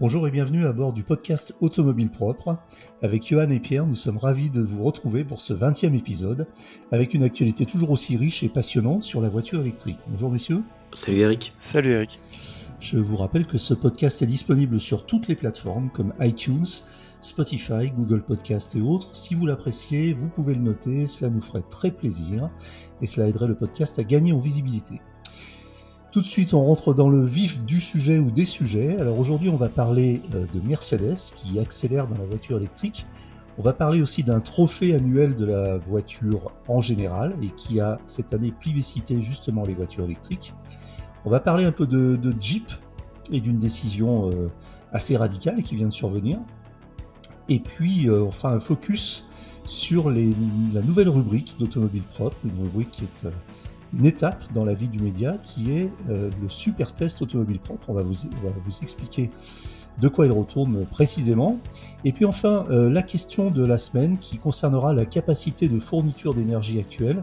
Bonjour et bienvenue à bord du podcast Automobile Propre. Avec Johan et Pierre, nous sommes ravis de vous retrouver pour ce 20e épisode, avec une actualité toujours aussi riche et passionnante sur la voiture électrique. Bonjour messieurs. Salut Eric. Salut Eric. Je vous rappelle que ce podcast est disponible sur toutes les plateformes comme iTunes, Spotify, Google Podcast et autres. Si vous l'appréciez, vous pouvez le noter, cela nous ferait très plaisir et cela aiderait le podcast à gagner en visibilité. Tout de suite, on rentre dans le vif du sujet ou des sujets. Alors aujourd'hui, on va parler euh, de Mercedes qui accélère dans la voiture électrique. On va parler aussi d'un trophée annuel de la voiture en général et qui a cette année plébiscité justement les voitures électriques. On va parler un peu de, Jeep et d'une décision euh, assez radicale qui vient de survenir. Et puis, euh, on fera un focus sur la nouvelle rubrique d'Automobile Propre, une rubrique qui est une étape dans la vie du média qui est euh, le super test automobile propre. On va, vous, expliquer de quoi il retourne précisément. Et puis enfin, euh, la question de la semaine qui concernera la capacité de fourniture d'énergie actuelle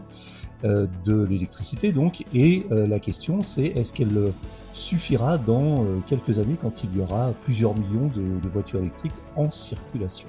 euh, de l'électricité donc. Et la question c'est est-ce qu'elle suffira dans quelques années quand il y aura plusieurs millions de voitures électriques en circulation?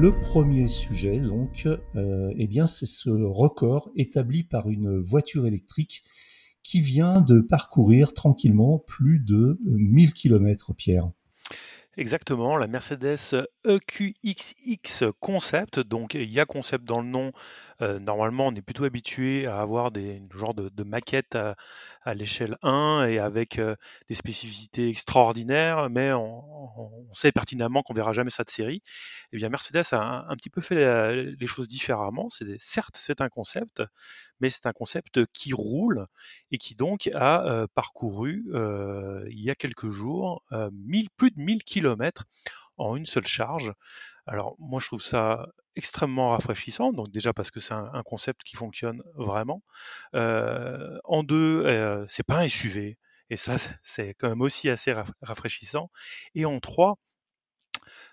Le premier sujet, donc, euh, eh bien, c'est ce record établi par une voiture électrique qui vient de parcourir tranquillement plus de 1000 km, Pierre. Exactement, la Mercedes EQXX Concept, donc il y a concept dans le nom, euh, normalement, on est plutôt habitué à avoir des genre de, de maquettes à, l'échelle 1 et avec euh, des spécificités extraordinaires, mais on, sait pertinemment qu'on verra jamais ça de série. Et eh bien, Mercedes a un, petit peu fait les choses différemment. C'est certes, c'est un concept, mais c'est un concept qui roule et qui donc a euh, parcouru il y a quelques jours plus de 1000 km en une seule charge. Alors moi je trouve ça extrêmement rafraîchissant, donc déjà parce que c'est un, concept qui fonctionne vraiment. Euh, en deux, euh, c'est pas un SUV, et ça c'est quand même aussi assez rafraîchissant. Et en trois,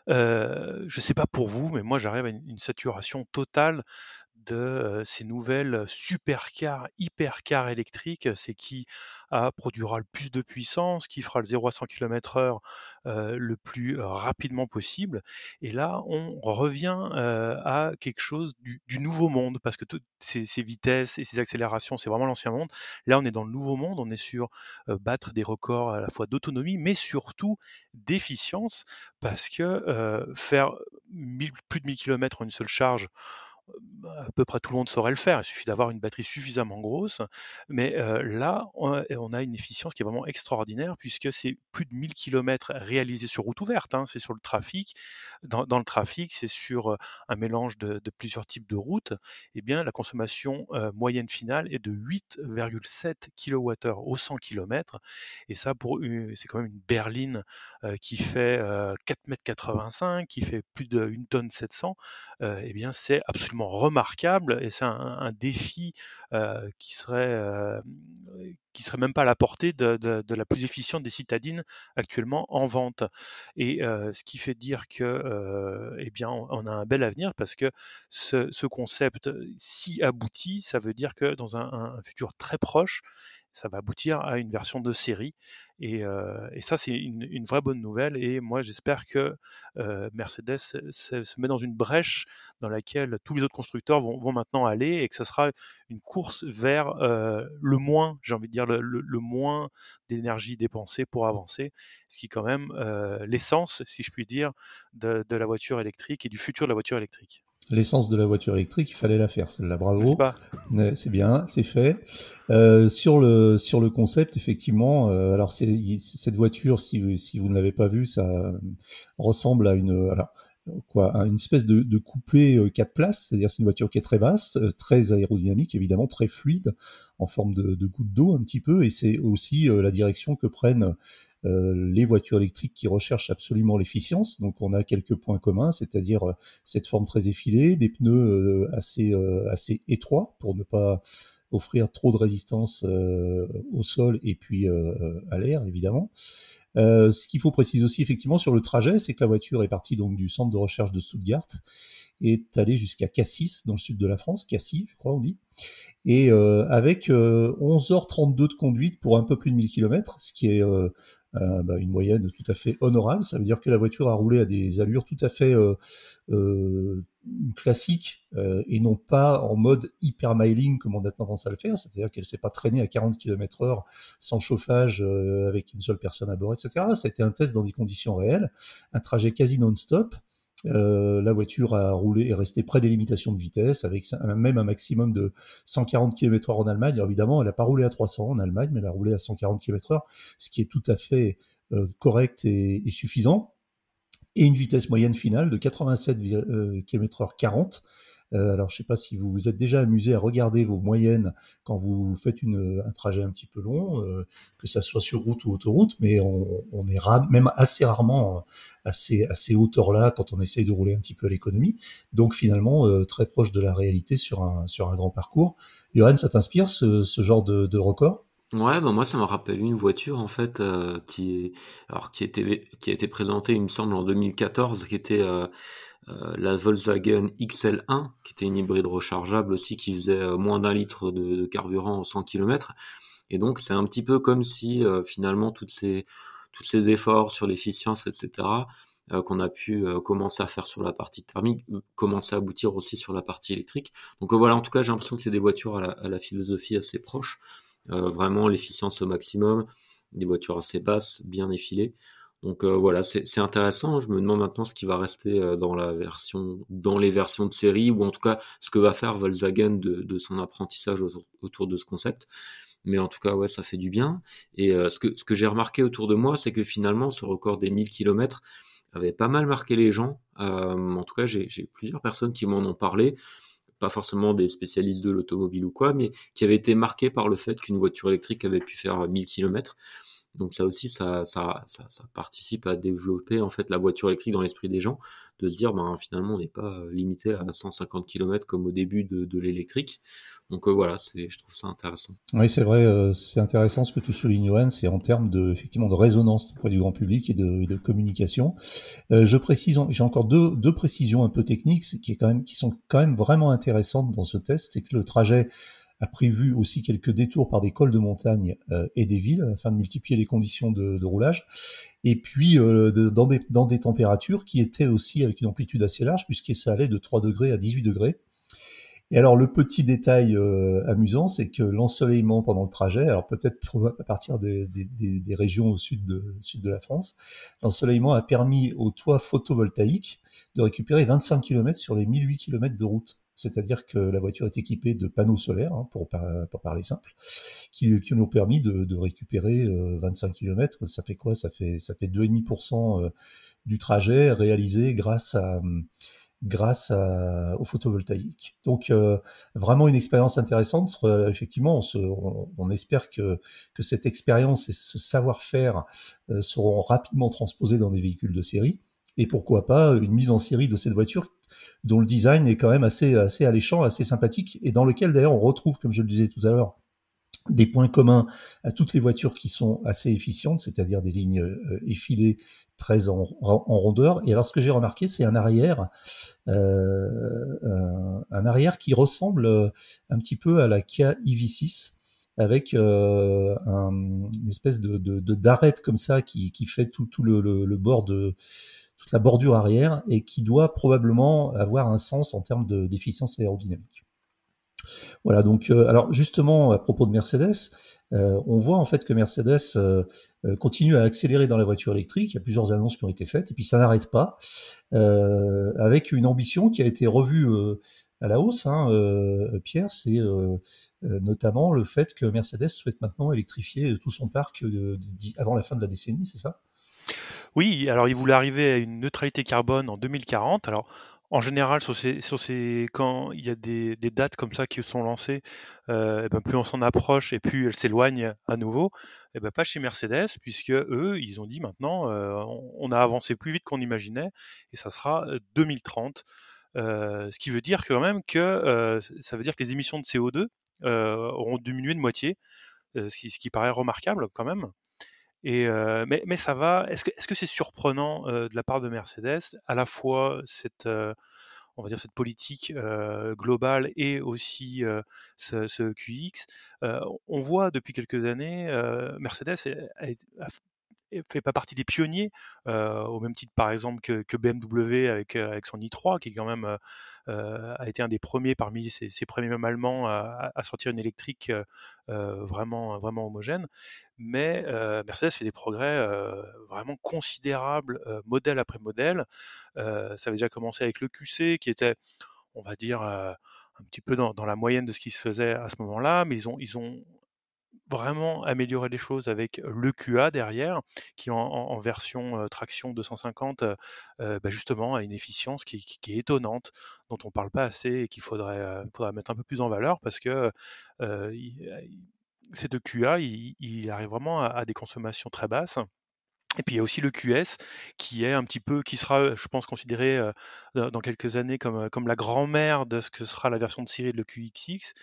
euh, je sais pas pour vous, mais moi j'arrive à une saturation totale de ces nouvelles supercars, hypercars électriques. C'est qui produira le plus de puissance, qui fera le 0 à 100 km/h le plus rapidement possible. Et là, on revient à quelque chose du, nouveau monde, parce que toutes ces, vitesses et ces accélérations, c'est vraiment l'ancien monde. Là, on est dans le nouveau monde, on est sur battre des records à la fois d'autonomie, mais surtout d'efficience, parce que faire plus de 1000 km en une seule charge, à peu près tout le monde saurait le faire. Il suffit d'avoir une batterie suffisamment grosse. Mais là, on a une efficience qui est vraiment extraordinaire puisque c'est plus de 1000 km réalisés sur route ouverte. Hein. C'est sur le trafic. Dans, le trafic, c'est sur un mélange de, plusieurs types de routes. Eh bien, la consommation moyenne finale est de 8,7 kWh au 100 km. Et ça, c'est quand même une berline qui fait 4,85 m, qui fait plus 1 tonne 700. et bien, c'est absolument remarquable et c'est un, défi euh, qui serait euh, qui serait même pas à la portée de, la plus efficiente des citadines actuellement en vente. Et euh, ce qui fait dire que eh bien on, a un bel avenir parce que ce, concept si abouti, ça veut dire que dans un futur très proche, ça va aboutir à une version de série. Et, euh, ça, c'est une, vraie bonne nouvelle. Et moi, j'espère que euh, Mercedes se, met dans une brèche dans laquelle tous les autres constructeurs vont, maintenant aller et que ce sera une course vers euh, le moins, j'ai envie de dire, le, moins d'énergie dépensée pour avancer, ce qui est quand même l'essence, si je puis dire, de la voiture électrique et du futur de la voiture électrique l'essence de la voiture électrique, il fallait la faire, celle-là, bravo. C'est bien, c'est fait. Euh, sur le sur le concept, effectivement, euh, alors c'est cette voiture, si si vous ne l'avez pas vue, ça ressemble à une alors quoi, une espèce de, de coupé quatre places, c'est-à-dire c'est une voiture qui est très vaste, très aérodynamique, évidemment très fluide, en forme de, de goutte d'eau un petit peu, et c'est aussi la direction que prennent les voitures électriques qui recherchent absolument l'efficience. Donc on a quelques points communs, c'est-à-dire cette forme très effilée, des pneus assez assez étroits pour ne pas offrir trop de résistance au sol et puis à l'air évidemment. Euh, ce qu'il faut préciser aussi effectivement sur le trajet, c'est que la voiture est partie donc du centre de recherche de Stuttgart et est allée jusqu'à Cassis dans le sud de la France, Cassis je crois on dit, et euh, avec 11h32 euh, de conduite pour un peu plus de 1000 km, ce qui est euh, bah, une moyenne tout à fait honorable. Ça veut dire que la voiture a roulé à des allures tout à fait euh, euh, classiques et non pas en mode hypermiling comme on a tendance à le faire. C'est-à-dire qu'elle s'est pas traînée à 40 km heure sans chauffage avec une seule personne à bord, etc. Ça a été un test dans des conditions réelles, un trajet quasi non-stop. Euh, la voiture a roulé et resté près des limitations de vitesse, avec même un maximum de 140 km/h en Allemagne. évidemment, elle n'a pas roulé à 300 en Allemagne, mais elle a roulé à 140 km/h, ce qui est tout à fait euh, correct et, suffisant. Et une vitesse moyenne finale de 87 km/h 40, euh, alors, je ne sais pas si vous vous êtes déjà amusé à regarder vos moyennes quand vous faites un trajet un petit peu long, euh, que ça soit sur route ou autoroute, mais on, est même assez rarement à ces, à hauteurs-là quand on essaye de rouler un petit peu à l'économie. Donc, finalement, euh, très proche de la réalité sur un, grand parcours. Johan, ça t'inspire ce, genre de, record? Ouais, bah moi ça m'a rappelé une voiture en fait qui qui a été présentée il me semble en 2014 qui était euh, la Volkswagen XL1, qui était une hybride rechargeable aussi, qui faisait euh, moins d'un litre de, carburant en 100 km. Et donc, c'est un petit peu comme si euh, finalement toutes ces, tous ces efforts sur l'efficience, etc., qu'on a pu commencer à faire sur la partie thermique, commencer à aboutir aussi sur la partie électrique. Donc voilà, en tout cas, j'ai l'impression que c'est des voitures à la, à la, philosophie assez proche. vraiment l'efficience au maximum, des voitures assez basses, bien effilées. Donc euh, voilà, c'est intéressant. Je me demande maintenant ce qui va rester euh, dans la version, dans les versions de série, ou en tout cas ce que va faire Volkswagen de, son apprentissage autour, de ce concept. Mais en tout cas, ouais, ça fait du bien. Et euh, ce que, j'ai remarqué autour de moi, c'est que finalement, ce record des 1000 km avait pas mal marqué les gens. en tout cas, j'ai plusieurs personnes qui m'en ont parlé pas forcément des spécialistes de l'automobile ou quoi, mais qui avaient été marqués par le fait qu'une voiture électrique avait pu faire 1000 km. Donc ça aussi, ça, participe à développer en fait la voiture électrique dans l'esprit des gens, de se dire ben finalement on n'est pas limité à 150 km comme au début de, l'électrique. Donc euh, voilà, je trouve ça intéressant. Oui, c'est vrai, euh, c'est intéressant ce que tu soulignes, Johan, c'est en termes de effectivement de résonance auprès du grand public et de, communication. Euh, je précise, j'ai encore deux, précisions un peu techniques quand même, qui sont quand même vraiment intéressantes dans ce test, c'est que le trajet a prévu aussi quelques détours par des cols de montagne euh, et des villes afin de multiplier les conditions de, roulage. Et puis euh, dans, des, températures qui étaient aussi avec une amplitude assez large puisque ça allait de 3 degrés à 18 degrés. Et alors le petit détail euh, amusant, c'est que l'ensoleillement pendant le trajet, alors peut-être à partir des, régions au sud de, la France, l'ensoleillement a permis au toit photovoltaïque de récupérer 25 km sur les 1008 km de route c'est-à-dire que la voiture est équipée de panneaux solaires, hein, pour, parler simple, qui, nous ont permis de, récupérer 25 euh, km. Ça fait quoi? Ça fait ça fait 2,5% euh, du trajet réalisé grâce à grâce à, au photovoltaïque. Donc euh, vraiment une expérience intéressante. effectivement, on, espère que cette expérience et ce savoir-faire seront rapidement transposés dans des véhicules de série. Et pourquoi pas une mise en série de cette voiture dont le design est quand même assez, assez alléchant, assez sympathique, et dans lequel d'ailleurs on retrouve, comme je le disais tout à l'heure, des points communs à toutes les voitures qui sont assez efficientes, c'est-à-dire des lignes euh, effilées très en, rondeur. Et alors ce que j'ai remarqué, c'est un arrière, euh, un, arrière qui ressemble euh, un petit peu à la Kia EV6 avec un, une espèce de, d'arête comme ça qui, fait tout, le bord de la bordure arrière et qui doit probablement avoir un sens en termes d'efficience aérodynamique. Voilà, donc euh, alors justement à propos de Mercedes, euh, on voit en fait que Mercedes euh, continue à accélérer dans la voiture électrique. Il y a plusieurs annonces qui ont été faites et puis ça n'arrête pas avec une ambition qui a été revue à la hausse. Hein, Pierre, c'est notamment le fait que Mercedes souhaite maintenant électrifier tout son parc avant la fin de la décennie, c'est ça? Oui, alors il voulait arriver à une neutralité carbone en 2040. Alors en général, sur ces, sur ces, quand il y a des, dates comme ça qui sont lancées, euh, et ben plus on s'en approche et plus elles s'éloignent à nouveau. Et ben pas chez Mercedes, puisque eux, ils ont dit maintenant, euh, on a avancé plus vite qu'on imaginait, et ça sera 2030. Euh, ce qui veut dire quand même que ça veut dire que les émissions de CO2 auront diminué de moitié, ce, qui, paraît remarquable quand même. Euh, mais, ça va. Est-ce que c'est -ce c'est surprenant euh, de la part de Mercedes, à la fois cette, euh, on va dire cette politique globale et aussi ce, ce, QX On voit depuis quelques années, Mercedes a, a, fait pas partie des pionniers, euh, au même titre par exemple que, BMW avec, avec, son i3, qui quand même euh, a été un des premiers parmi ses, premiers allemands à, sortir une électrique euh, vraiment, vraiment homogène. Mais Mercedes fait des progrès vraiment considérables, modèle après modèle. ça avait déjà commencé avec le QC, qui était, on va dire, un petit peu dans, dans, la moyenne de ce qui se faisait à ce moment-là, mais ils ont, ils ont vraiment améliorer les choses avec le QA derrière, qui en, version traction 250, euh, bah justement a une efficience qui, est étonnante, dont on ne parle pas assez et qu'il faudrait, mettre un peu plus en valeur parce que ces deux QA, il, arrive vraiment à des consommations très basses. Et puis il y a aussi le QS qui est un petit peu, qui sera, je pense, considéré euh, dans quelques années comme, comme la grand-mère de ce que sera la version de série de le QXX.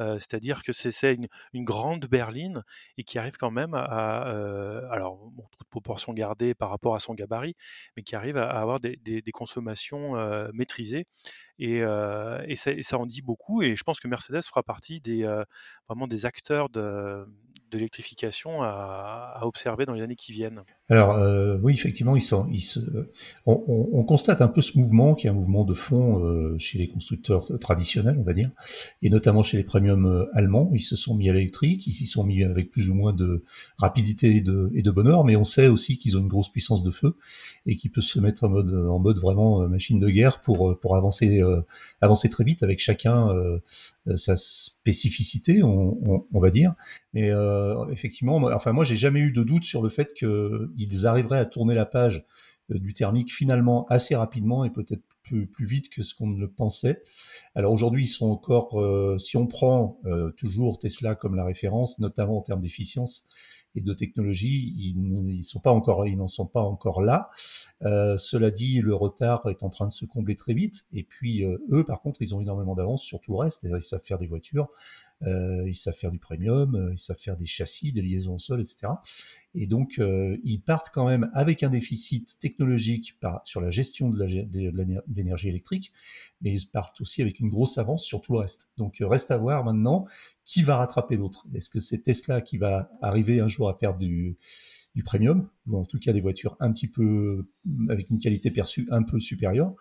Euh, c'est-à-dire que c'est une, une, grande berline et qui arrive quand même à, euh, alors bon, toute proportion gardée par rapport à son gabarit, mais qui arrive à, avoir des, des, des consommations euh, maîtrisées et, euh, et, ça, et, ça, en dit beaucoup. Et je pense que Mercedes fera partie des euh, vraiment des acteurs de, de l'électrification à, observer dans les années qui viennent. Alors euh, oui, effectivement, ils se, on, on, on, constate un peu ce mouvement qui est un mouvement de fond euh, chez les constructeurs traditionnels, on va dire, et notamment chez les premiums euh, allemands. Ils se sont mis à l'électrique, ils s'y sont mis avec plus ou moins de rapidité et de, bonheur, mais on sait aussi qu'ils ont une grosse puissance de feu et qu'ils peuvent se mettre en mode, en mode vraiment machine de guerre pour, pour avancer, avancer très vite avec chacun sa spécificité, on, on, on, va dire. Mais euh, effectivement, enfin moi j'ai jamais eu de doute sur le fait qu'ils arriveraient à tourner la page euh, du thermique finalement assez rapidement et peut-être plus, plus, vite que ce qu'on le pensait. Alors aujourd'hui, ils sont encore, euh, si on prend euh, toujours Tesla comme la référence, notamment en termes d'efficience et de technologie, ils, ils sont pas encore, ils n'en sont pas encore là. Euh, cela dit, le retard est en train de se combler très vite. Et puis euh, eux, par contre, ils ont énormément d'avance sur tout le reste. Ils savent faire des voitures ils savent faire du premium, euh, ils savent faire des châssis, des liaisons au sol, etc. Et donc, euh, ils partent quand même avec un déficit technologique par, sur la gestion de l'énergie électrique, mais ils partent aussi avec une grosse avance sur tout le reste. Donc, reste à voir maintenant qui va rattraper l'autre. Est-ce que c'est Tesla qui va arriver un jour à faire du, du premium, ou en tout cas des voitures un petit peu avec une qualité perçue un peu supérieure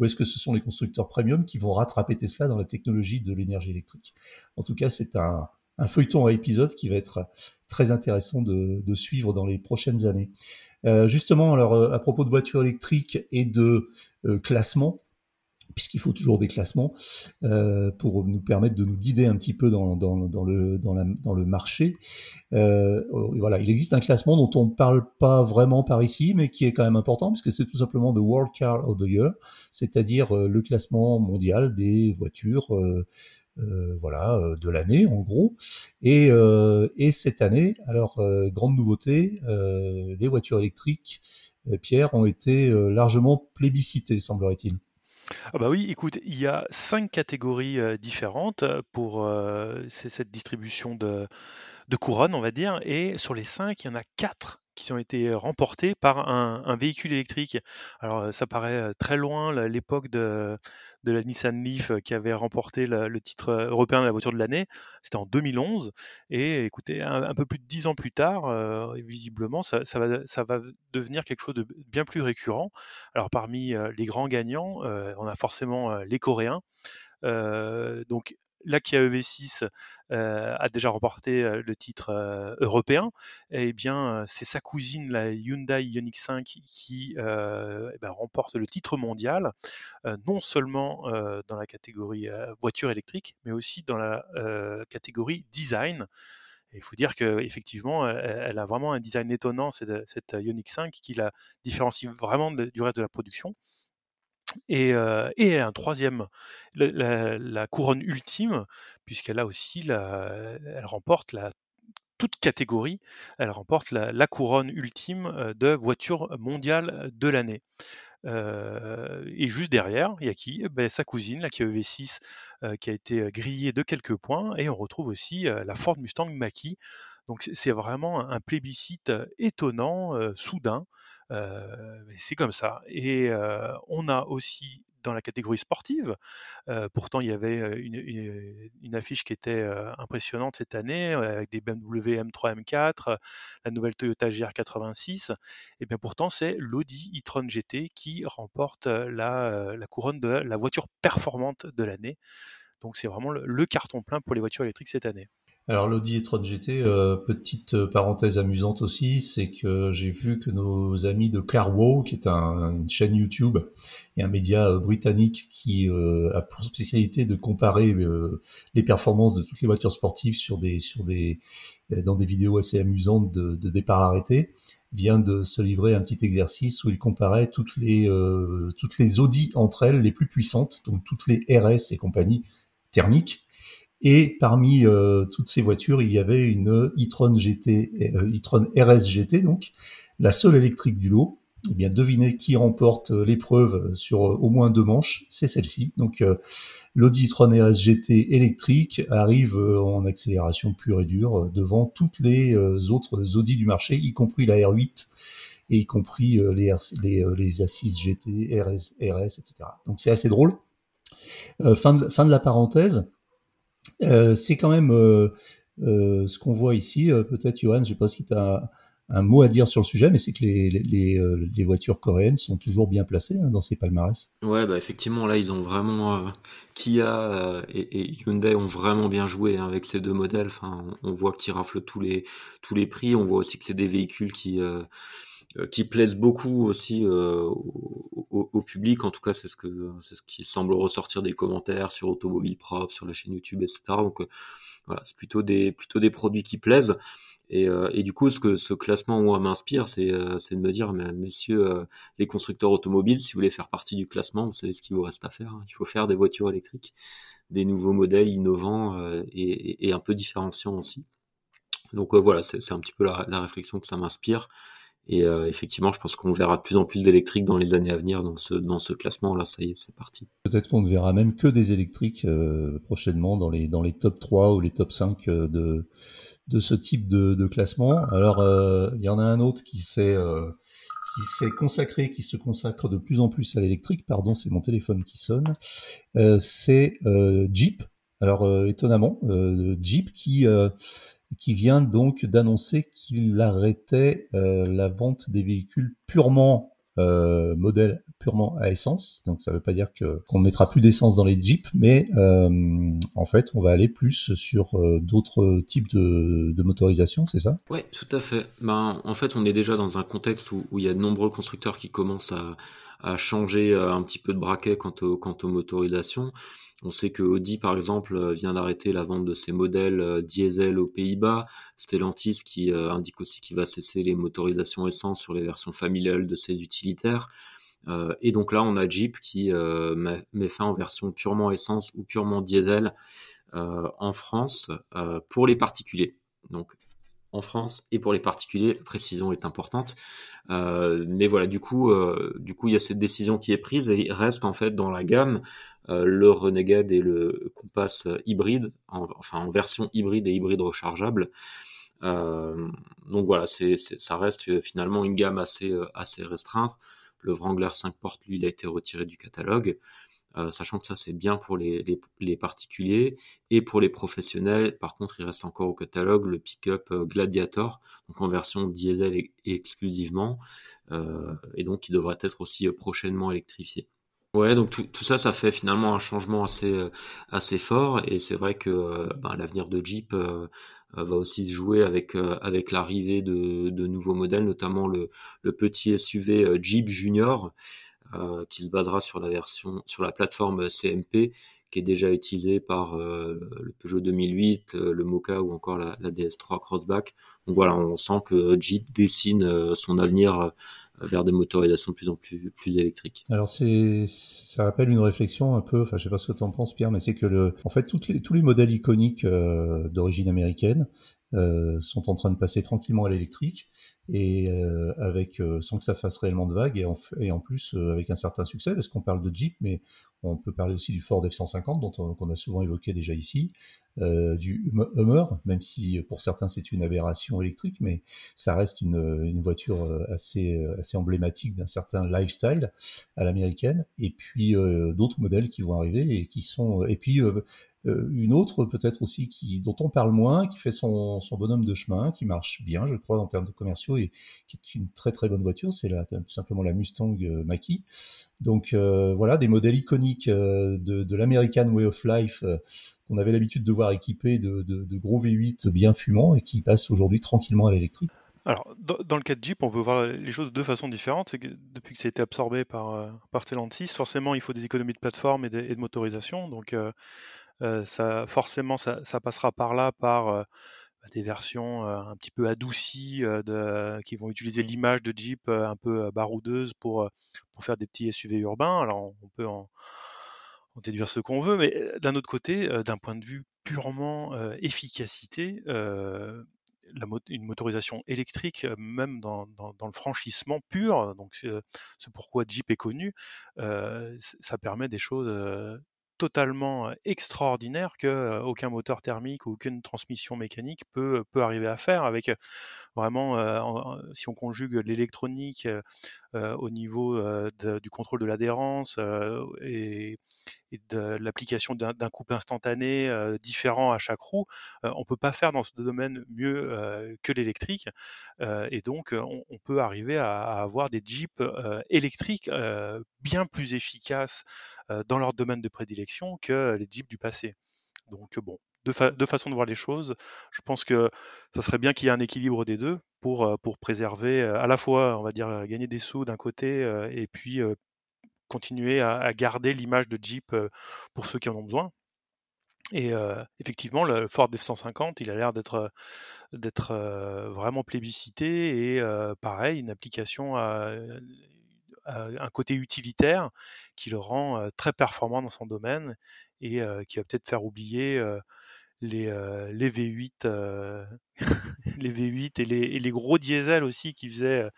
ou est-ce que ce sont les constructeurs premium qui vont rattraper Tesla dans la technologie de l'énergie électrique? En tout cas, c'est un, feuilleton à épisode qui va être très intéressant de, suivre dans les prochaines années. Euh, justement, alors à propos de voitures électriques et de euh, classement, puisqu'il faut toujours des classements euh, pour nous permettre de nous guider un petit peu dans, le, marché. Euh, voilà, il existe un classement dont on ne parle pas vraiment par ici, mais qui est quand même important, puisque c'est tout simplement the World Car of the Year, c'est-à-dire euh, le classement mondial des voitures. Voilà, de l'année en gros. Et cette année, alors grande nouveauté, les voitures électriques, Pierre, ont été largement plébiscitées, semblerait-il. Ah bah oui, écoute, il y a cinq catégories euh, différentes pour euh, cette distribution de, de couronnes, on va dire, et sur les cinq, il y en a quatre qui ont été remportés par un, véhicule électrique. Alors ça paraît très loin l'époque de, la Nissan Leaf qui avait remporté le, titre européen de la voiture de l'année. C'était en 2011. Et écoutez, un, peu plus de dix ans plus tard, visiblement, ça, va, devenir quelque chose de bien plus récurrent. Alors parmi les grands gagnants, on a forcément les Coréens. Donc la Kia EV6 euh, a déjà remporté euh, le titre euh, européen, et eh bien c'est sa cousine, la Hyundai Ioniq 5, qui eh ben, remporte le titre mondial, non seulement dans la catégorie voiture électrique, mais aussi dans la catégorie design. il faut dire qu'effectivement, elle, elle a vraiment un design étonnant, cette, cette Ioniq 5, qui la différencie vraiment du reste de la production. Et, un troisième, la, couronne ultime, puisqu'elle a aussi, la, elle remporte la toute catégorie, elle remporte la, couronne ultime de voiture mondiale de l'année. Et juste derrière, il y a qui? Ben, Sa cousine, la Kia EV6, euh, qui a été grillée de quelques points. Et on retrouve aussi la Ford Mustang Mach-E. Donc c'est vraiment un plébiscite étonnant, soudain. c'est comme ça. Et on a aussi dans la catégorie sportive. Pourtant, il y avait une, affiche qui était impressionnante cette année, avec des BMW M3, M4, la nouvelle Toyota GR86. Et bien pourtant, c'est l'Audi e-tron GT qui remporte la, couronne de la voiture performante de l'année. Donc c'est vraiment le carton plein pour les voitures électriques cette année. Alors l'Audi e-tron GT, euh, petite euh, parenthèse amusante aussi, c'est que j'ai vu que nos amis de Carwow, qui est un, une chaîne YouTube et un média euh, britannique qui a pour spécialité de comparer les performances de toutes les voitures sportives sur des sur des dans des vidéos assez amusantes de, de départ arrêté, vient de se livrer un petit exercice où il comparait toutes les toutes les Audi entre elles les plus puissantes, donc toutes les RS et compagnie thermiques et parmi euh, toutes ces voitures, il y avait une e-tron GT, euh, e-tron RS GT, donc la seule électrique du lot. Eh bien, devinez qui remporte euh, l'épreuve sur au moins deux manches, c'est celle-ci. Donc, l'Audi e-tron RS GT électrique arrive en accélération pure et dure devant toutes les autres Audi du marché, y compris la R8 et y compris les, les, les A6 GT, RS, RS, etc. Donc, c'est assez drôle. fin, fin de la parenthèse. Euh, c'est quand même euh, euh, ce qu'on voit ici. Peut-être, Johan, je ne sais pas si tu as un mot à dire sur le sujet, mais c'est que les, voitures coréennes sont toujours bien placées hein, dans ces palmarès. Ouais, bah effectivement, là, ils ont vraiment. Kia et, Hyundai ont vraiment bien joué hein, avec ces deux modèles. On voit qu'ils raflent tous les, tous les prix. On voit aussi que c'est des véhicules qui. Qui plaisent beaucoup aussi au, public. En tout cas, c'est ce que c'est ce qui semble ressortir des commentaires sur Automobile Propre, sur la chaîne YouTube, etc. Donc euh, voilà, c'est plutôt des plutôt des produits qui plaisent. Et, euh, et, du coup, ce que ce classement moi m'inspire, c'est euh, de me dire, mais, messieurs les constructeurs automobiles, si vous voulez faire partie du classement, vous savez ce qu'il vous reste à faire. Hein. Il faut faire des voitures électriques, des nouveaux modèles innovants et, et, un peu différenciants aussi. Donc voilà, c'est un petit peu la, la réflexion que ça m'inspire. Et euh, effectivement, je pense qu'on verra de plus en plus d'électriques dans les années à venir dans ce, dans ce classement. Là, ça y est, c'est parti. Peut-être qu'on ne verra même que des électriques euh, prochainement dans les, dans les top 3 ou les top 5 euh, de, de ce type de, de classement. Alors, il y en a un autre qui s'est qui s'est consacré, qui se consacre de plus en plus à l'électrique. Pardon, c'est mon téléphone qui sonne. c'est Jeep. Alors, étonnamment, Jeep qui qui vient donc d'annoncer qu'il arrêtait euh, la vente des véhicules purement euh, modèle purement à essence. Donc ça ne veut pas dire que qu'on mettra plus d'essence dans les Jeeps, mais euh, en fait on va aller plus sur euh, d'autres types de, de motorisation, c'est ça? Ouais, tout à fait. Ben, en fait on est déjà dans un contexte où, il y a de nombreux constructeurs qui commencent à, changer un petit peu de braquet quant, au, quant aux motorisations. On sait que Audi, par exemple, euh, vient d'arrêter la vente de ses modèles euh, diesel aux Pays-Bas. Stellantis qui euh, indique aussi qu'il va cesser les motorisations essence sur les versions familiales de ses utilitaires. et donc là, on a Jeep qui met, fin en version purement essence ou purement diesel en France pour les particuliers. Donc en France et pour les particuliers, la précision est importante. mais voilà, du coup, du coup, il y a cette décision qui est prise et il reste en fait dans la gamme le Renegade et le Compass hybride, enfin en version hybride et hybride rechargeable. Euh, donc voilà, ça reste finalement une gamme assez, euh, restreinte. Le Wrangler 5 portes, lui, il a été retiré du catalogue. sachant que ça c'est bien pour les, les, particuliers et pour les professionnels. Par contre, il reste encore au catalogue le pick-up Gladiator, donc en version diesel exclusivement, et donc qui devrait être aussi prochainement électrifié. Ouais, donc tout, tout, ça, ça fait finalement un changement assez euh, assez fort et c'est vrai que euh, ben, l'avenir de Jeep euh, va aussi se jouer avec avec l'arrivée de, de, nouveaux modèles, notamment le, le petit SUV Jeep Junior qui se basera sur la version sur la plateforme CMP qui est déjà utilisé par le Peugeot 2008, le Mocha ou encore la, la, DS3 Crossback. Donc voilà, on sent que Jeep dessine son avenir vers des motorisations de plus en plus, électriques. Alors c'est, ça rappelle une réflexion un peu, enfin je sais pas ce que tu en penses Pierre, mais c'est que le, en fait les, tous les modèles iconiques euh, d'origine américaine sont en train de passer tranquillement à l'électrique et euh, avec euh, sans que ça fasse réellement de vagues et en, en plus euh, avec un certain succès parce qu'on parle de Jeep mais on peut parler aussi du Ford F-150 dont on, qu'on a souvent évoqué déjà ici euh, du Hummer même si pour certains c'est une aberration électrique mais ça reste une, une voiture assez assez emblématique d'un certain lifestyle à l'américaine. Et puis d'autres modèles qui vont arriver et qui sont et puis euh, une autre peut-être aussi qui dont on parle moins, qui fait son, bonhomme de chemin, qui marche bien, je crois, en termes de commerciaux et qui est une très très bonne voiture, c'est tout simplement la Mustang euh, Mach-E. Donc euh, voilà, des modèles iconiques de, l'American Way of Life qu'on avait l'habitude de voir équipés de, gros V8 bien fumants et qui passent aujourd'hui tranquillement à l'électrique. Alors, dans, le cas de Jeep, on peut voir les choses de deux façons différentes. Depuis que ça a été absorbé par, par forcément, il faut des économies de plateforme et de, motorisation. Donc, euh, ça, forcément, ça, passera par là, par euh, bah, des versions euh, un petit peu adoucies qui vont utiliser l'image de Jeep un peu baroudeuse pour, pour faire des petits SUV urbains. Alors, on peut en, déduire ce qu'on veut, mais d'un autre côté, d'un point de vue purement efficacité, une motorisation électrique, même dans, le franchissement pur, donc c'est pourquoi Jeep est connu, ça permet des choses totalement extraordinaire que aucun moteur thermique ou aucune transmission mécanique peut, peut arriver à faire avec vraiment, si on conjugue l'électronique au niveau du contrôle de l'adhérence et, de l'application d'un coupe instantané différent à chaque roue, on peut pas faire dans ce domaine mieux que l'électrique et donc on, peut arriver à, avoir des Jeeps électriques bien plus efficaces dans leur domaine de prédilection que les Jeeps du passé. Donc bon, deux, façons de voir les choses. Je pense que ça serait bien qu'il y ait un équilibre des deux pour, pour préserver à la fois, on va dire, gagner des sous d'un côté et puis continuer à, garder l'image de Jeep pour ceux qui en ont besoin. Et effectivement, le Ford F-150, il a l'air d'être d'être vraiment plébiscité et pareil, une application à, un côté utilitaire qui le rend très performant dans son domaine et qui va peut-être faire oublier les, les V8, les V8 et les, gros diesels aussi qui faisaient,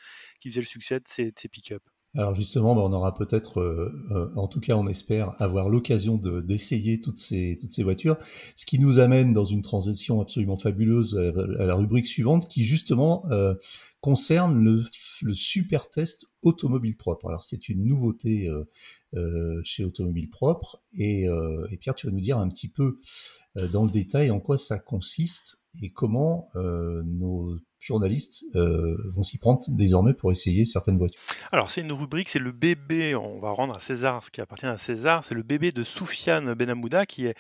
qui faisaient le succès de ces, de ces pick-up. Alors justement, bah, on aura peut-être, euh, euh, en tout cas on espère, avoir l'occasion d'essayer toutes, ces, toutes ces voitures, ce qui nous amène dans une transition absolument fabuleuse à, la rubrique suivante qui justement euh, concerne le, le, super test automobile propre. Alors c'est une nouveauté chez Automobile Propre et, et, Pierre, tu vas nous dire un petit peu dans le détail en quoi ça consiste et comment nos journalistes euh, vont s'y prendre désormais pour essayer certaines voitures. Alors c'est une rubrique, c'est le bébé, on va rendre à César ce qui appartient à César, c'est le bébé de Soufiane Benamouda qui est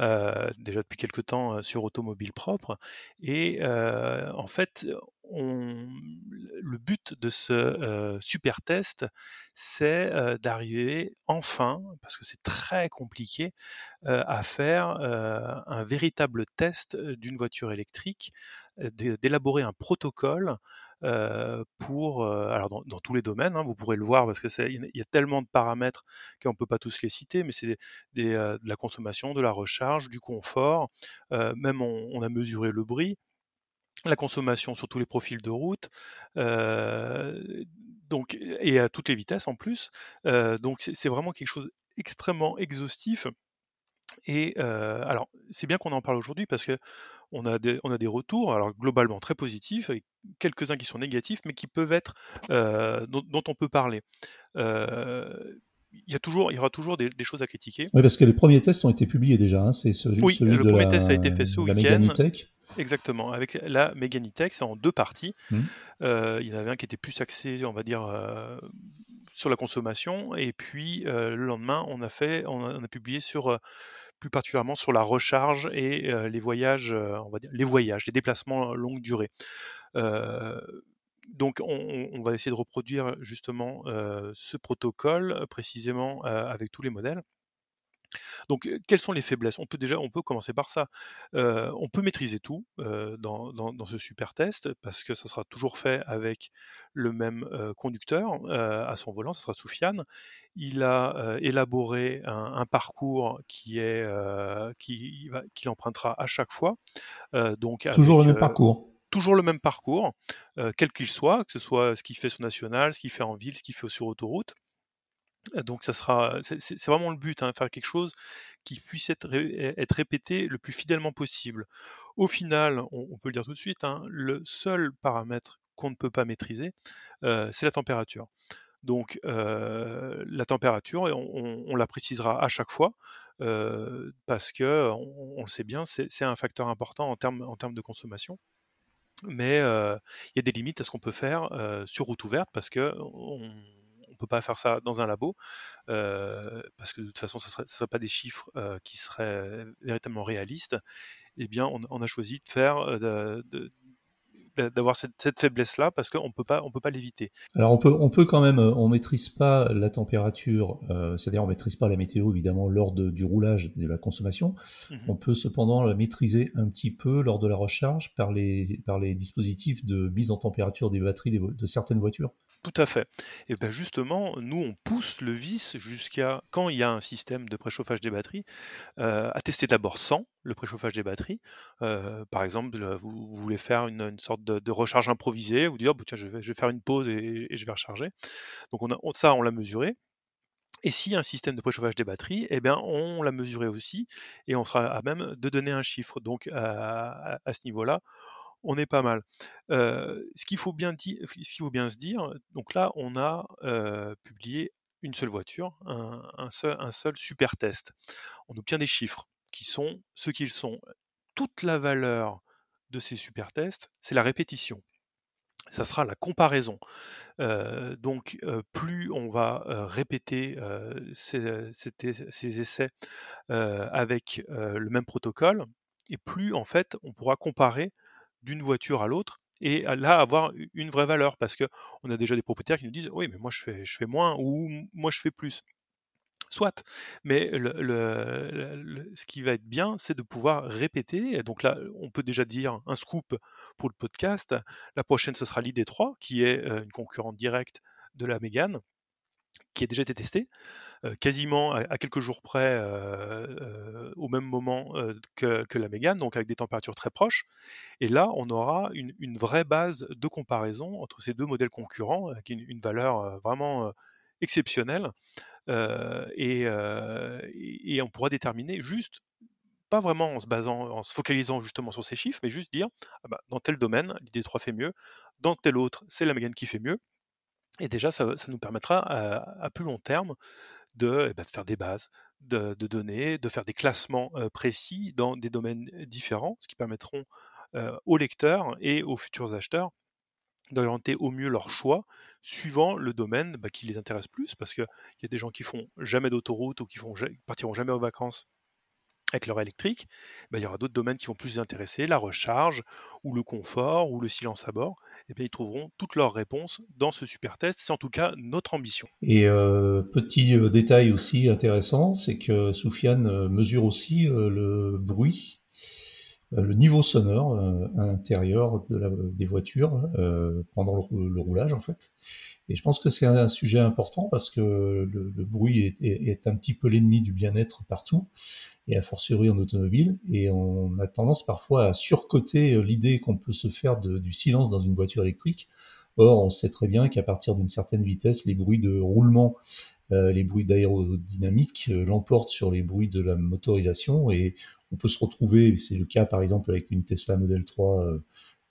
euh, déjà depuis quelque temps euh, sur Automobile Propre. Et en fait, le but de ce super test, c'est d'arriver enfin, parce que c'est très compliqué, à faire un véritable test d'une voiture électrique d'élaborer un protocole pour, alors dans, tous les domaines, hein, vous pourrez le voir parce que il y a tellement de paramètres qu'on ne peut pas tous les citer, mais c'est de la consommation, de la recharge, du confort, même on, a mesuré le bruit, la consommation sur tous les profils de route, donc et à toutes les vitesses en plus. donc c'est vraiment quelque chose extrêmement exhaustif et alors, c'est bien qu'on en parle aujourd'hui parce que on a, des, on a des retours, alors globalement très positifs, et quelques-uns qui sont négatifs, mais qui peuvent être, dont, on peut parler. il y, a toujours, il y aura toujours des, choses à critiquer. Oui, parce que les premiers tests ont été publiés déjà. Hein, c'est celui, oui, le premier test a été fait ce week-end. Exactement, avec la Meganitech, c'est en deux parties. Mmh. il y en avait un qui était plus axé, on va dire, sur la consommation, et puis le lendemain, on a fait, on a, publié sur plus particulièrement sur la recharge et les voyages, on va dire les voyages, les déplacements longue durée. donc on, va essayer de reproduire justement ce protocole précisément avec tous les modèles. Donc, quelles sont les faiblesses? On peut déjà, on peut commencer par ça. on peut maîtriser tout dans, dans, ce super test parce que ça sera toujours fait avec le même conducteur à son volant. Ça sera Soufiane. Il a élaboré un, parcours qui est qui qu'il empruntera à chaque fois. donc toujours le même parcours toujours le même parcours, quel qu'il soit, que ce soit ce qu'il fait sur national, ce qu'il fait en ville, ce qu'il fait sur autoroute. Donc ça sera, c'est vraiment le but, hein, faire quelque chose qui puisse être, répété le plus fidèlement possible. Au final, on, peut le dire tout de suite, hein, le seul paramètre qu'on ne peut pas maîtriser, euh, c'est la température. Donc euh, la température, on, la précisera à chaque fois euh, parce que on, le sait bien, c'est un facteur important en termes en termes de consommation. Mais il y a des limites à ce qu'on peut faire sur route ouverte parce que on, on peut pas faire ça dans un labo euh, parce que de toute façon, ce ne serait, pas des chiffres euh, qui seraient véritablement réalistes. Eh bien, on, a choisi de faire euh, d'avoir cette, faiblesse-là parce qu'on peut pas, on peut pas l'éviter. Alors on peut, on peut quand même, on maîtrise pas la température, c'est-à-dire on maîtrise pas la météo évidemment lors du roulage de la consommation. Mhm. On peut cependant la maîtriser un petit peu lors de la recharge par les, par les dispositifs de mise en température des batteries de certaines voitures. Tout à fait. Et bien justement, nous, on pousse le vice jusqu'à, quand il y a un système de préchauffage des batteries, euh, à tester d'abord sans le préchauffage des batteries. Euh, par exemple, vous, voulez faire une, sorte de, recharge improvisée, vous dites, oh, tiens, je vais, faire une pause et, je vais recharger. Donc on a, ça, on l'a mesuré. Et a un système de préchauffage des batteries, eh bien, on l'a mesuré aussi, et on sera à même de donner un chiffre. Donc à ce niveau-là, on est pas mal. ce qu'il faut dire, faut bien se dire, donc là, on a publié une seule voiture, un, seul, un seul super test. On obtient des chiffres qui sont ce qu'ils sont. Toute la valeur ces super tests, c'est la répétition. Ça sera la comparaison. donc, plus on va répéter ces, essais avec le même protocole, et plus en fait on pourra comparer d'une voiture à l'autre et là avoir une vraie valeur parce que on a déjà des propriétaires qui nous disent oui mais moi je fais moins ou moi je fais plus soit. Mais ce qui va être bien c'est de pouvoir répéter. Donc là on peut déjà dire un scoop pour le podcast. La prochaine ce sera l'ID3 qui est euh, une concurrente directe de la Mégane qui a déjà été testé, euh, quasiment à, quelques jours près euh, au même moment que, la Mégane, donc avec des températures très proches. Et là, on aura une, vraie base de comparaison entre ces deux modèles concurrents, avec une, une valeur vraiment exceptionnelle. Et, on pourra déterminer juste pas vraiment en se basant, en se focalisant justement sur ces chiffres, mais juste dire, ah bah, dans tel domaine, l'ID3 fait mieux, dans tel autre, c'est la Mégane qui fait mieux, et déjà, ça, nous permettra à, plus long terme de, eh ben, faire des bases de, données, de faire des classements précis dans des domaines différents, ce qui permettront aux lecteurs et aux futurs acheteurs d'orienter au mieux leur choix suivant le domaine bah, qui les intéresse plus, parce qu'il y a des gens qui font jamais d'autoroute ou qui font, partiront jamais en vacances avec leur électrique, ben, il y aura d'autres domaines qui vont plus les intéresser, la recharge, ou le confort, ou le silence à bord. Et bien, ils trouveront toutes leurs réponses dans ce super test. C'est en tout cas notre ambition. Et euh, petit euh, détail aussi intéressant, c'est que Soufiane euh, mesure aussi le bruit, le niveau sonore à l'intérieur de des voitures pendant le, roulage en fait. Et je pense que c'est un, sujet important parce que le, bruit est, un petit peu l'ennemi du bien-être partout, et à fortiori en automobile. Et on a tendance parfois à surcoter euh, l'idée qu'on peut se faire du silence dans une voiture électrique. Or, on sait très bien qu'à partir d'une certaine vitesse, les bruits de roulement, euh, les bruits d'aérodynamique euh, l'emportent sur les bruits de la motorisation et on peut se retrouver, c'est le cas par exemple avec une Tesla Model 3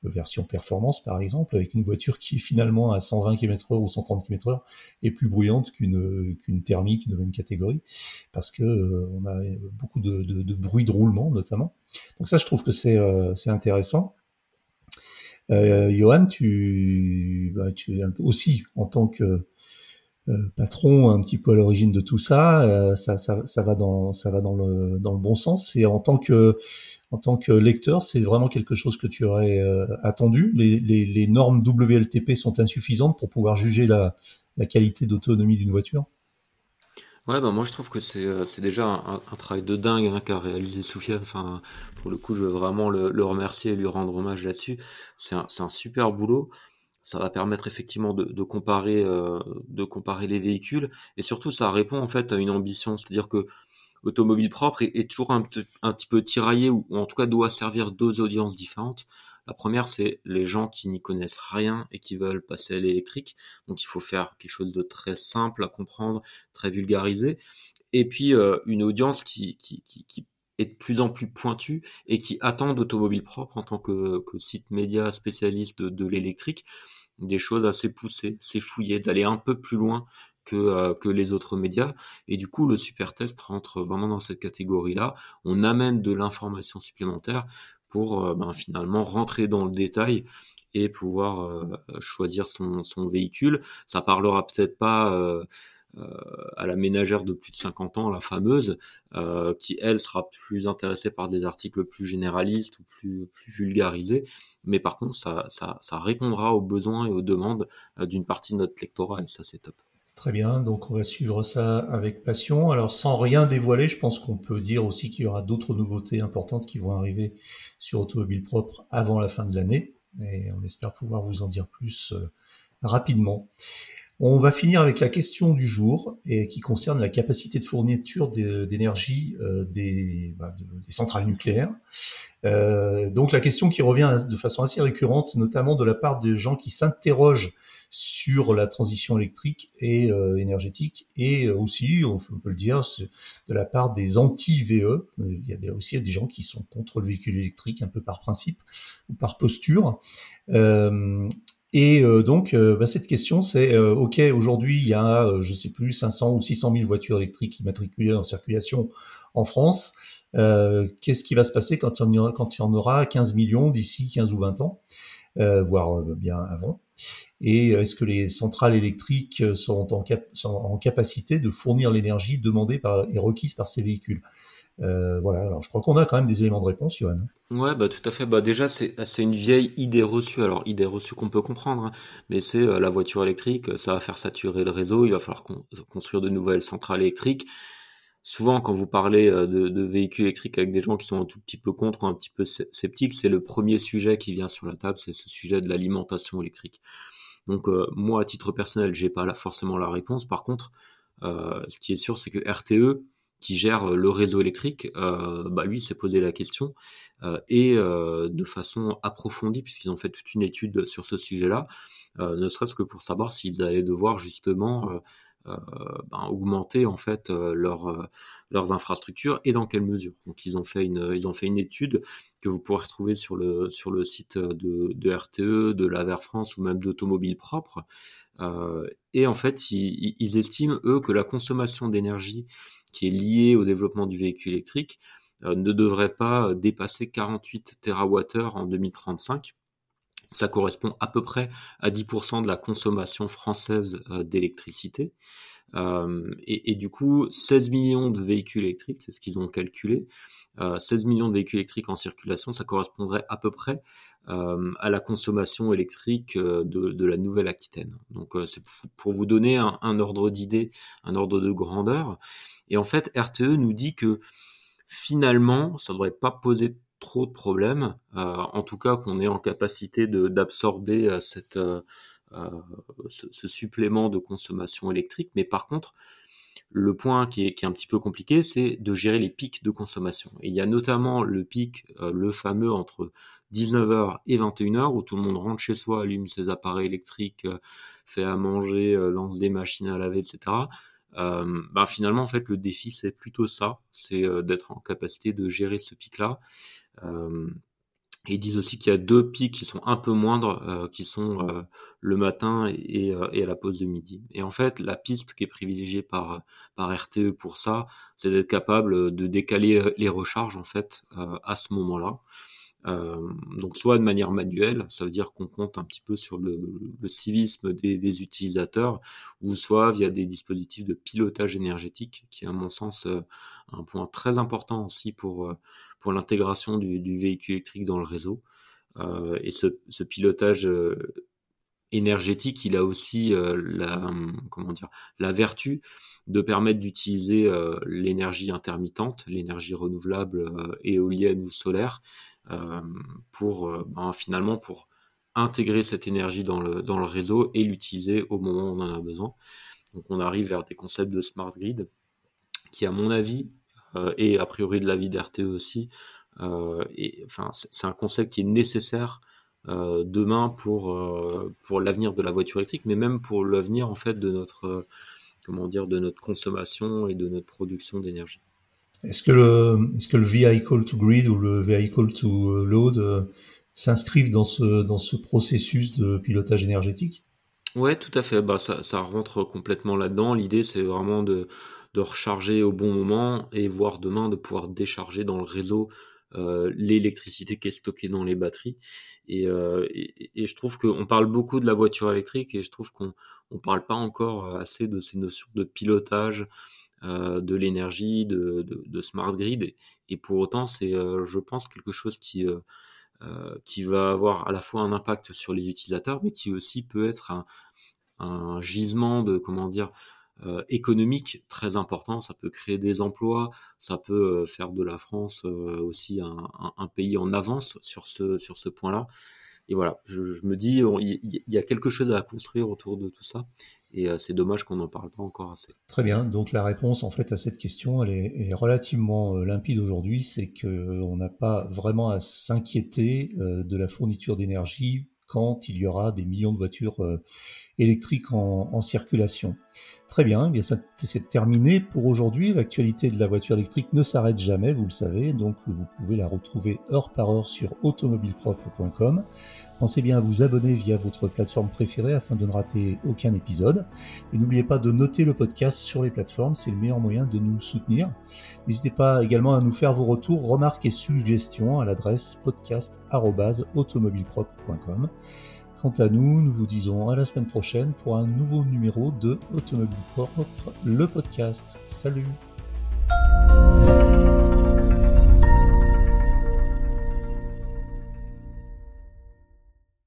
version performance par exemple, avec une voiture qui finalement à 120 km/h ou 130 km/h est plus bruyante qu'une qu'une thermique de même catégorie, parce que euh, on a beaucoup de, de, de, bruit de roulement notamment. Donc ça, je trouve que c'est euh, c'est intéressant. Euh, Johan, tu, bah, tu aussi en tant que euh, patron un petit peu à l'origine de tout ça, ça, ça, ça, va dans ça va dans le dans le bon sens. Et en tant que en tant que lecteur, c'est vraiment quelque chose que tu aurais euh, attendu. Les, normes WLTP sont insuffisantes pour pouvoir juger la, qualité d'autonomie d'une voiture Ouais, bah moi je trouve que c'est euh, déjà un, un travail de dingue hein, qu'a réalisé Soufiane. Enfin, pour le coup, je veux vraiment le, le remercier et lui rendre hommage là-dessus. C'est un, c'est un super boulot. Ça va permettre effectivement de, de comparer euh, de comparer les véhicules et surtout ça répond en fait à une ambition, c'est-à-dire que l'automobile propre est, toujours un, petit- un petit peu tiraillé ou, ou en tout cas doit servir deux audiences différentes. La première, c'est les gens qui n'y connaissent rien et qui veulent passer à l'électrique. Donc il faut faire quelque chose de très simple à comprendre, très vulgarisé. Et puis euh, une audience qui, qui, qui, qui est de plus en plus pointue et qui attend d'Automobile Propre en tant que, site média spécialiste de, l'électrique des choses assez poussées, assez fouillées, d'aller un peu plus loin que, euh, que les autres médias. Et du coup, le super test rentre vraiment dans cette catégorie-là. On amène de l'information supplémentaire pour euh, ben, finalement rentrer dans le détail et pouvoir euh, choisir son, son véhicule. Ça parlera peut-être pas à la ménagère de plus de 50 ans, la fameuse, euh, qui elle sera plus intéressée par des articles plus généralistes ou plus, plus vulgarisés. Mais par contre, ça, ça, ça répondra aux besoins et aux demandes euh, d'une partie de notre lectorat et ça c'est top. Très bien, donc on va suivre ça avec passion. Alors sans rien dévoiler, je pense qu'on peut dire aussi qu'il y aura d'autres nouveautés importantes qui vont arriver sur Automobile Propre avant la fin de l'année. Et on espère pouvoir vous en dire plus euh, rapidement. On va finir avec la question du jour qui concerne la capacité de fourniture d'énergie euh, des, bah, de- des centrales nucléaires. Euh, donc la question qui revient de façon assez récurrente, notamment de la part de gens qui s'interrogent sur la transition électrique et euh, énergétique, et aussi, on peut le dire, de la part des anti-VE. Il y a aussi des gens qui sont contre le véhicule électrique, un peu par principe ou par posture. Et euh, donc, euh, bah, cette question, c'est euh, OK, aujourd'hui, il y a, je sais plus, 500 ou 600 000 voitures électriques immatriculées en circulation en France. Euh, Qu'est-ce qui va se passer quand il y en aura, quand il y en aura 15 millions d'ici 15 ou 20 ans, euh, voire bien avant? Et est-ce que les centrales électriques sont en, cap sont en capacité de fournir l'énergie demandée par, et requise par ces véhicules? Euh, Voilà, alors je crois qu'on a quand même des éléments de réponse, Johan. Ouais, bah tout à fait. Bah déjà, c'est une vieille idée reçue. Alors idée reçue qu'on peut comprendre, hein, mais c'est euh, la voiture électrique, ça va faire saturer le réseau. Il va falloir con- construire de nouvelles centrales électriques. Souvent, quand vous parlez euh, de, véhicules électriques avec des gens qui sont un tout petit peu contre ou un petit peu sc- sceptiques, c'est le premier sujet qui vient sur la table, c'est ce sujet de l'alimentation électrique. Donc moi, à titre personnel, j'ai pas forcément la réponse. Par contre, ce qui est sûr, c'est que RTE, qui gère euh, le réseau électrique, euh, bah lui s'est posé la question euh, et de façon approfondie, puisqu'ils ont fait toute une étude sur ce sujet-là, ne serait-ce que pour savoir s'ils allaient devoir justement ben, augmenter en fait leur, leurs infrastructures et dans quelle mesure. Donc ils ont fait une ils ont fait une étude que vous pourrez retrouver sur le sur le site de, RTE, de l'Aver France ou même d'Automobile Propre. Et en fait, ils, ils estiment eux que la consommation d'énergie qui est liée au développement du véhicule électrique euh, ne devrait pas dépasser 48 TWh en 2035. Ça correspond à peu près à 10% de la consommation française euh, d'électricité. Euh, et, du coup, 16 millions de véhicules électriques, c'est ce qu'ils ont calculé. Euh, 16 millions de véhicules électriques en circulation, ça correspondrait à peu près euh, à la consommation électrique de, la Nouvelle-Aquitaine. Donc c'est pour vous donner un, ordre d'idée, un ordre de grandeur. Et en fait, RTE nous dit que finalement, ça ne devrait pas poser trop de problèmes, euh, en tout cas qu'on est en capacité d'absorber euh, cette, euh, ce, ce, supplément de consommation électrique. Mais par contre, le point qui est, un petit peu compliqué, c'est de gérer les pics de consommation. Et il y a notamment le pic, le fameux entre 19h et 21h, où tout le monde rentre chez soi, allume ses appareils électriques, fait à manger, lance des machines à laver, etc. Euh, ben finalement en fait le défi c'est plutôt ça, c'est euh, d'être en capacité de gérer ce pic-là. Euh, ils disent aussi qu'il y a deux pics qui sont un peu moindres, euh, qui sont le matin et, et, à la pause de midi. Et en fait, la piste qui est privilégiée par, par RTE pour ça, c'est d'être capable de décaler les recharges en fait à ce moment-là. Euh, donc soit de manière manuelle, ça veut dire qu'on compte un petit peu sur le, civisme des, utilisateurs, ou soit via des dispositifs de pilotage énergétique, qui est à mon sens un point très important aussi pour, pour l'intégration du, du, véhicule électrique dans le réseau. Euh, et ce, ce pilotage énergétique, il a aussi la comment dire la vertu de permettre d'utiliser l'énergie intermittente, l'énergie renouvelable éolienne ou solaire pour ben, finalement pour intégrer cette énergie dans le, dans le réseau et l'utiliser au moment où on en a besoin. Donc on arrive vers des concepts de smart grid qui, à mon avis, euh, et a priori de l'avis d'RTE aussi, euh, et, enfin, c'est un concept qui est nécessaire euh, demain pour, pour l'avenir de la voiture électrique, mais même pour l'avenir en fait de notre, comment dire, de notre consommation et de notre production d'énergie. Est-ce que le, est-ce que le vehicle to grid ou le vehicle to load s'inscrivent dans ce, dans ce processus de pilotage énergétique? Ouais, tout à fait. Bah, ça, ça rentre complètement là-dedans. L'idée, c'est vraiment de, de recharger au bon moment et voir demain de pouvoir décharger dans le réseau euh, l'électricité qui est stockée dans les batteries. Et, euh, et, et je trouve qu'on parle beaucoup de la voiture électrique et je trouve qu'on ne parle pas encore assez de ces notions de pilotage euh, de l'énergie, de, smart grid. Et, pour autant, c'est, euh, je pense, quelque chose qui euh, qui va avoir à la fois un impact sur les utilisateurs, mais qui aussi peut être un, gisement de comment dire économique très important. Ça peut créer des emplois, ça peut faire de la France aussi un, pays en avance sur ce sur ce point-là. Et voilà, je, me dis, il y, a quelque chose à construire autour de tout ça. Et euh, c'est dommage qu'on n'en parle pas encore assez. Très bien. Donc la réponse en fait à cette question, elle est, relativement euh, limpide aujourd'hui. C'est qu'on n'a pas vraiment à s'inquiéter euh, de la fourniture d'énergie quand il y aura des millions de voitures électriques en, circulation. Très bien, eh bien c'est terminé pour aujourd'hui. L'actualité de la voiture électrique ne s'arrête jamais, vous le savez, donc vous pouvez la retrouver heure par heure sur automobilepropre.com. Pensez bien à vous abonner via votre plateforme préférée afin de ne rater aucun épisode. Et n'oubliez pas de noter le podcast sur les plateformes, c'est le meilleur moyen de nous soutenir. N'hésitez pas également à nous faire vos retours, remarques et suggestions à l'adresse podcast.automobilepropre.com. Quant à nous, nous vous disons à la semaine prochaine pour un nouveau numéro de Automobile Propre, le podcast. Salut